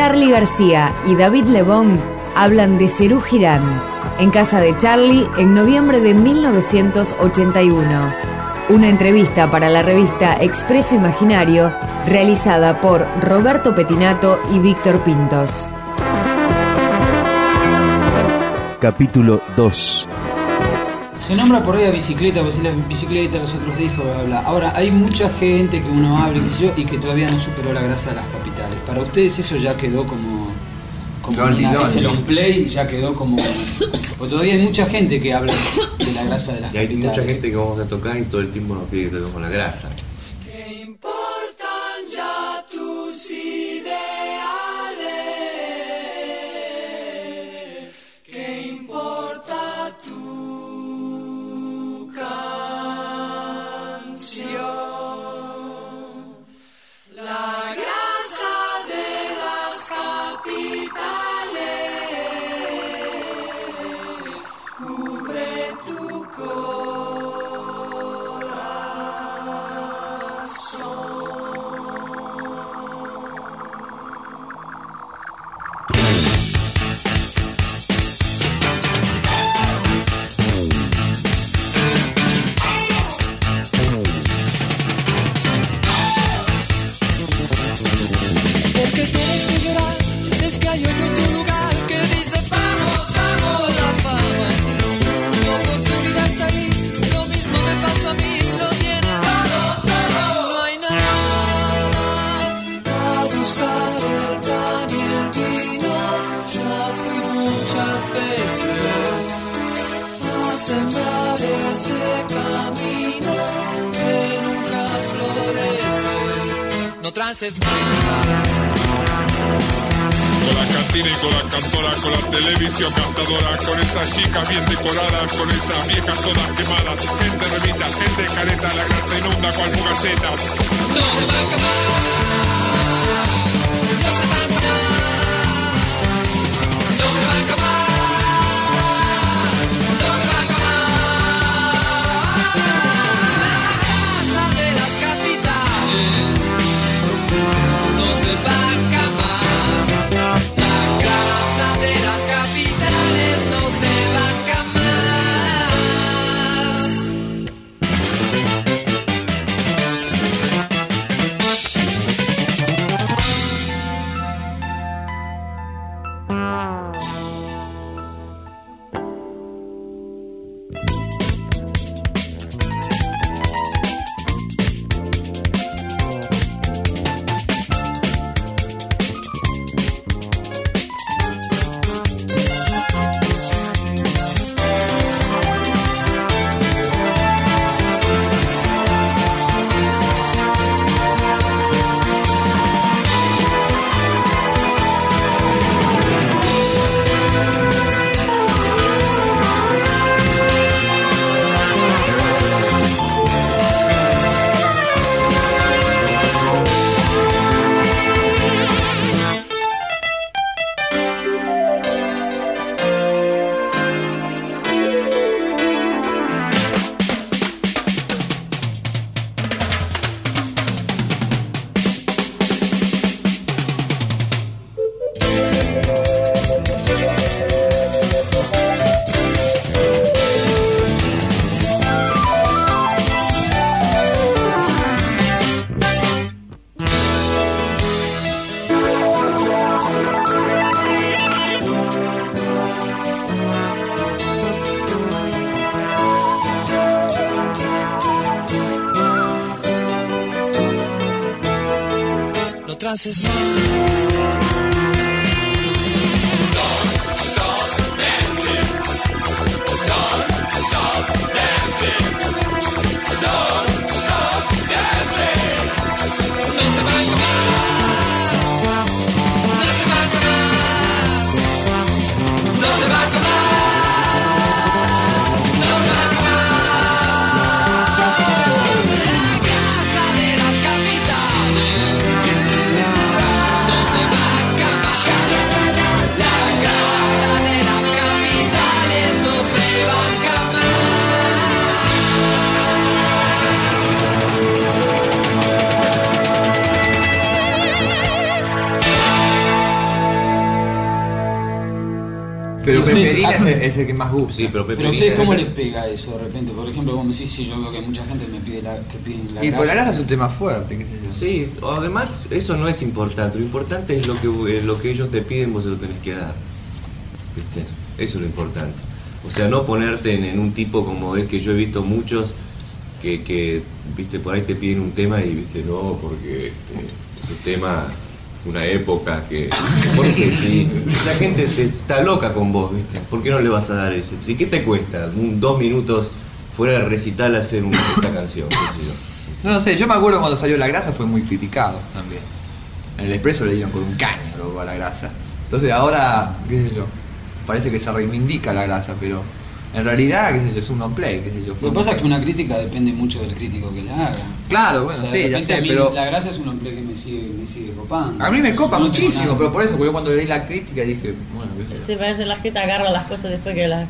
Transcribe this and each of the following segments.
Charlie García y David Lebón hablan de Cerú Girán en casa de Charlie en noviembre de 1981. Una entrevista para la revista Expreso Imaginario realizada por Roberto Petinato y Víctor Pintos. Capítulo 2 Se nombra por ahí a bicicleta, porque si la bicicleta, los otros discos, bla, bla, bla. Ahora, hay mucha gente que uno habla, y que todavía no superó la grasa de las. Para ustedes eso ya quedó como... como una lonely. los play ya quedó como... Porque todavía hay mucha gente que habla de la grasa de las Y hay mucha gente que vamos a tocar y todo el tiempo nos pide que toquemos la grasa. Más. Con la cantina y con la cantora, con la televisión cantadora, con esas chicas bien decoradas, con esas viejas todas quemadas, gente remita, gente careta, la grasa inunda cual fugaceta. No se va a acabar. No se va a acabar. No trances más. Es, el- que más gusta. Sí, pero Pero ustedes, ¿cómo les pega eso de repente? Por ejemplo, vos me decís, sí, yo veo que mucha gente me pide la, que piden la y por la grasa. es un tema fuerte, qué. Sí, además eso no es importante, lo importante es lo que, eh, lo que ellos te piden, vos se lo tenés que dar. ¿Viste? Eso es lo importante. O sea, no ponerte en, en un tipo como es que yo he visto muchos que, que, viste, por ahí te piden un tema y, viste, no, porque este, ese tema una época que... Porque si la gente te- está loca con vos, viste, ¿por qué no le vas a dar ese? Si, ¿Qué te cuesta? Un, dos minutos fuera de recital hacer una, esa canción, qué sé yo. No, no sé, yo me acuerdo cuando salió la grasa fue muy criticado también. En el expreso le dieron con un caño a la grasa. Entonces ahora, qué sé yo, parece que se reivindica la grasa, pero en realidad, qué sé yo, es un non-play, qué sé yo. Lo que pasa es que una crítica depende mucho del crítico que la haga. Claro, bueno, O sea, de sí, ya sé, a mí pero... La grasa es un empleo que me sigue, me sigue copando. A mí me copa No muchísimo, pero por eso, porque yo cuando leí la crítica dije, bueno, Se parece la gente agarra las cosas después que las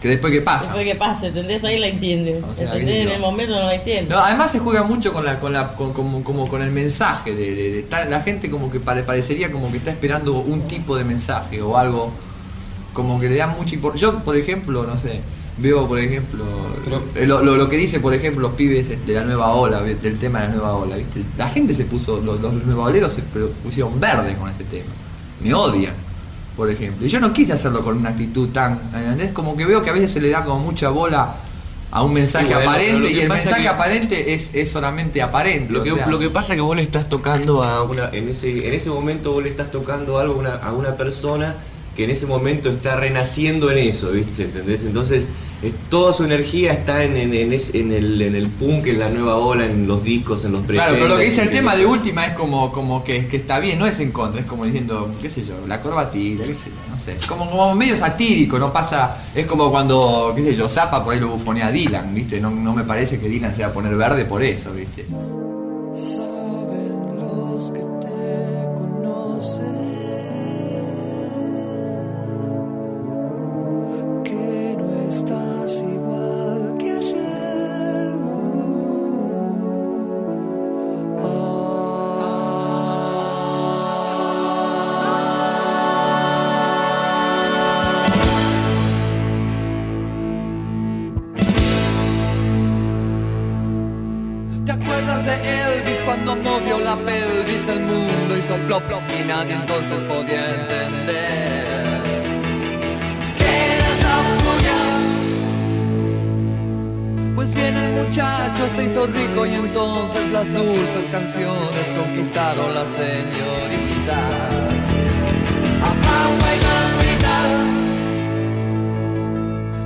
que después qué pasa. después que pase, ¿entendés? Ahí la entiende. O sea, ¿Entendés? En el momento no la entiende. No, además se juega mucho con la, con la, con, como, como con el mensaje de, de- de estar- la gente como que pare- parecería como que está esperando un tipo de mensaje o algo como que le dan mucha importancia. Yo, por ejemplo, no sé, veo por ejemplo Pero- eh, lo, lo- lo que dice por ejemplo los pibes de la nueva ola, del tema de la nueva ola, ¿viste? La gente se puso, los, los nueva oleros se pusieron verdes con ese tema. Me odian. Por ejemplo, y yo no quise hacerlo con una actitud tan, ¿entendés? Como que veo que a veces se le da como mucha bola a un mensaje Sí, bueno, pero aparente y el mensaje que- aparente es, es solamente aparente. Lo o que, sea, lo que pasa es que vos le estás tocando a una, en ese, en ese momento vos le estás tocando algo a una, a una persona que en ese momento está renaciendo en eso, ¿viste? ¿Entendés? Entonces, eh, toda su energía está en, en, en, ese- en el, en el punk, en la nueva ola, en los discos, en los Claro, pero lo que dice el tema de última es como, como que, que está bien, no es en contra, es como diciendo, qué sé yo, la corbatilla, qué sé yo, no sé. Como, como medio satírico, no pasa, es como cuando, qué sé yo, Zapa por ahí lo bufonea a Dylan, ¿viste? No, no me parece que Dylan se va a poner verde por eso, ¿viste? Se hizo rico y entonces las dulces canciones conquistaron las señoritas. A Pampa y Mamita.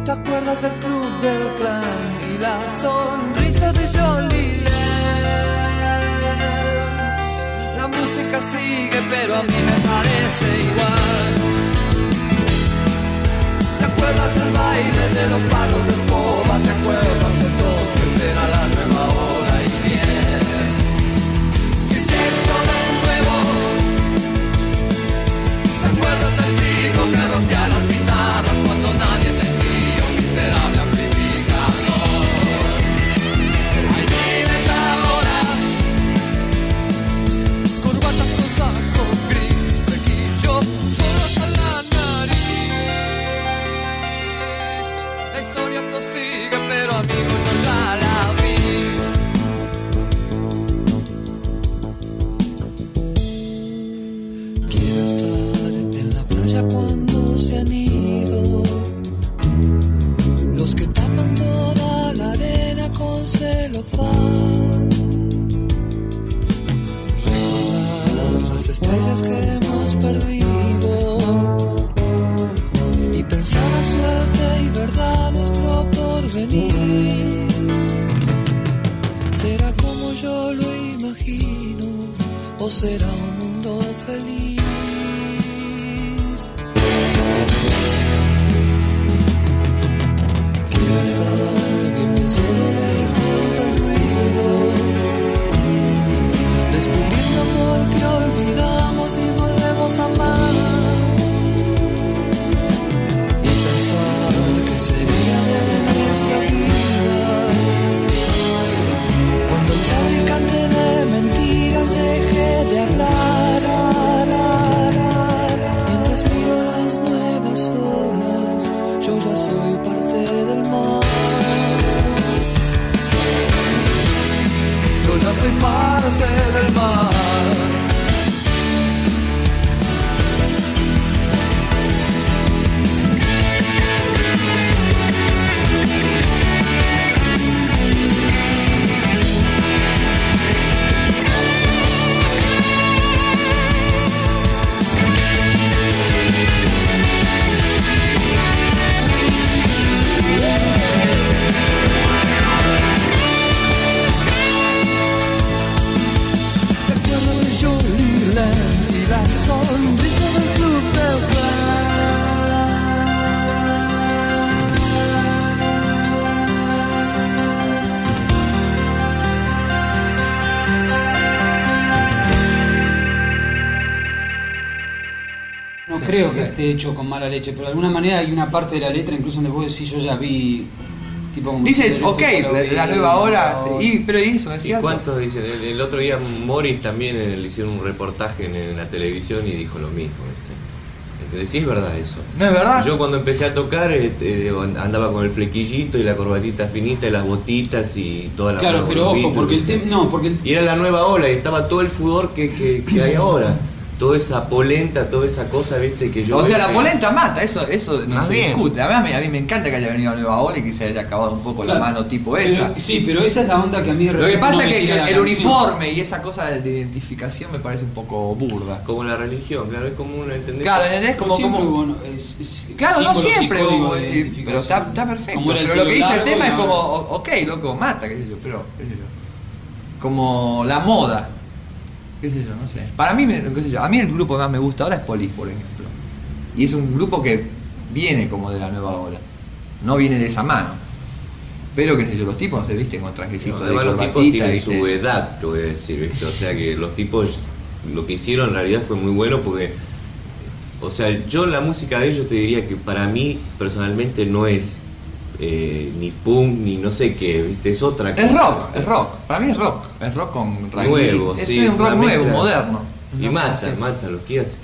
¿Te acuerdas del club del clan y la sonrisa de Jolie? La música sigue, pero a mí me parece igual. ¿Te acuerdas del baile de los palos de escoba? ¿Te acuerdas que entonces era la esté hecho con mala leche, pero de alguna manera hay una parte de la letra, incluso donde vos decís, yo ya vi. Tipo como Dice, ok, la, vi, la nueva hora, y, pero eso es ¿Y cierto. cuántos dicen? El, el otro día Morris también eh, le hicieron un reportaje en, en la televisión y dijo lo mismo. es verdad eso. ¿No es verdad? Yo cuando empecé a tocar eh, eh, andaba con el flequillito y la corbatita finita y las botitas y toda la Claro, pero ojo, porque el tema. No, porque el. Y era la nueva ola y estaba todo el furor que, que, que hay ahora. Toda esa polenta, toda esa cosa, viste, que yo... o sea, la que- polenta mata, eso, eso no Más se bien. discute. A mí, a mí me encanta que haya venido la nueva ola y que se haya acabado un poco la mano tipo pero- esa. sí, pero esa es la onda que a mí Lo que pasa no es que, el canción. uniforme y esa cosa de identificación me parece un poco burda. Como la religión, claro, es como una... ¿entendés? Claro, ¿entendés? Como, Siempre, como, bueno, es- es Claro, no siempre, eh, pero está, está perfecto. Pero lo que dice el tema es como, ok, loco, mata, qué sé yo, pero, qué sé yo. Como la moda, qué sé yo, no sé. Para mí, me- qué sé yo, a mí el grupo que más me gusta ahora es Police, por ejemplo. Y es un grupo que viene como de la nueva ola, no viene de esa mano. Pero qué sé yo, los tipos se visten con trajecitos No, de los tipos tienen ¿viste? su edad, te voy a decir, ¿viste? O sea que los tipos, lo que hicieron en realidad fue muy bueno porque, o sea, yo la música de ellos te diría que para mí personalmente no es eh, ni punk ni no sé qué, ¿viste? Es otra cosa. Es rock, es rock. Para mí es rock. Es rock con. Nuevo, es sí. un rock nuevo, moderno. Y mata, mata lo que hace.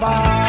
bye.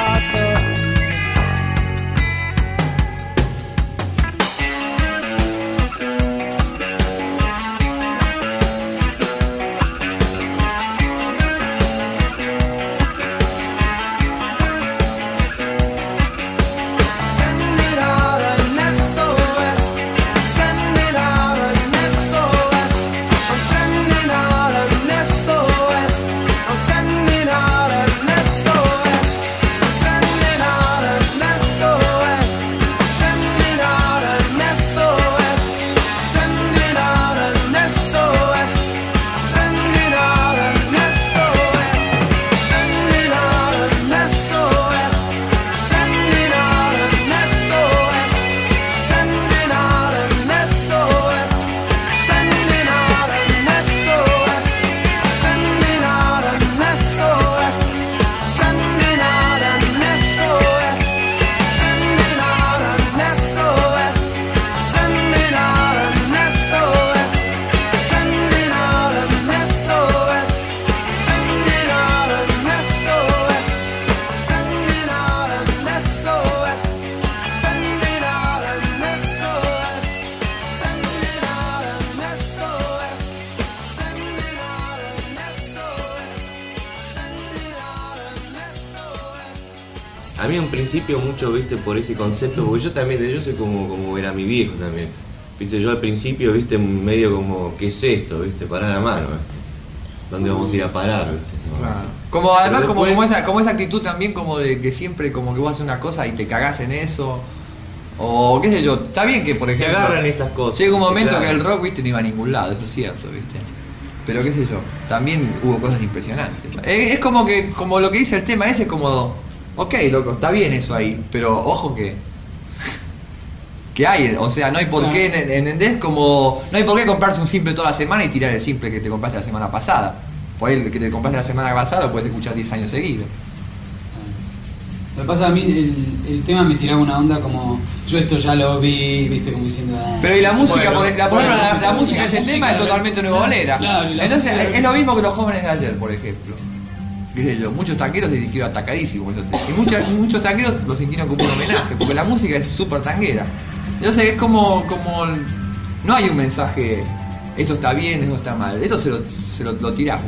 Principio mucho, viste, por ese concepto, porque yo también, yo sé cómo, cómo era mi viejo también. Viste, yo al principio, viste, medio como, ¿qué es esto? Viste, parar la mano, viste. ¿Dónde vamos a ir a parar? viste? Claro. Como además como, como esa como esa actitud también como de que siempre como que vos haces una cosa y te cagás en eso o qué sé yo, está bien que por Te ejemplo agarran esas cosas. llega un momento claro. que el rock viste no iba a ningún lado, eso es cierto, viste. Pero qué sé yo, también hubo cosas impresionantes. Es, es como que como lo que dice el tema ese es como ok, loco, está bien eso ahí, pero ojo que que hay, o sea, no hay por Claro. qué, ¿en- ¿entendés? Como, no hay por qué comprarse un simple toda la semana y tirar el simple que te compraste la semana pasada. Por ahí el que te compraste la semana pasada lo puedes escuchar 10 años seguidos. Lo que pasa a mí, el, el tema me tiraba una onda como, yo esto ya lo vi, viste, como diciendo... ah. Pero y la música, Bueno, la, bueno, la, la la música ese tema es totalmente nuevolera. Claro, Entonces es lo mismo que los jóvenes de ayer, por ejemplo. Muchos tangueros se sintieron atacadísimos. Y muchos, muchos tangueros lo sintieron como un homenaje, porque la música es súper tanguera. Entonces es como, como no hay un mensaje, esto está bien, esto está mal. Esto se lo, se lo, lo tirás.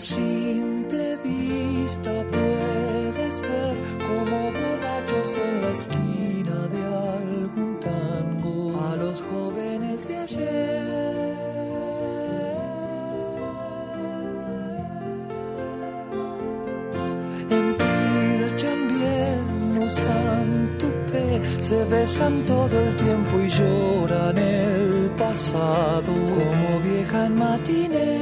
A simple vista puedes ver como borrachos en la esquina de algún tango a los jóvenes de ayer. Empilchan bien, usan tupé, se besan todo el tiempo y lloran el pasado como vieja en matiné.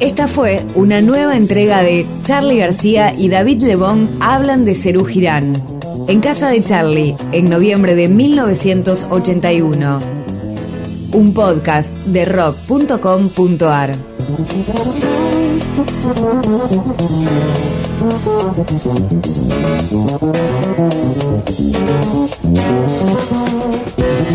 Esta fue una nueva entrega de Charlie García y David Lebón hablan de Cerú Girán. En casa de Charlie, en noviembre de 1981. Un podcast de rock.com.ar.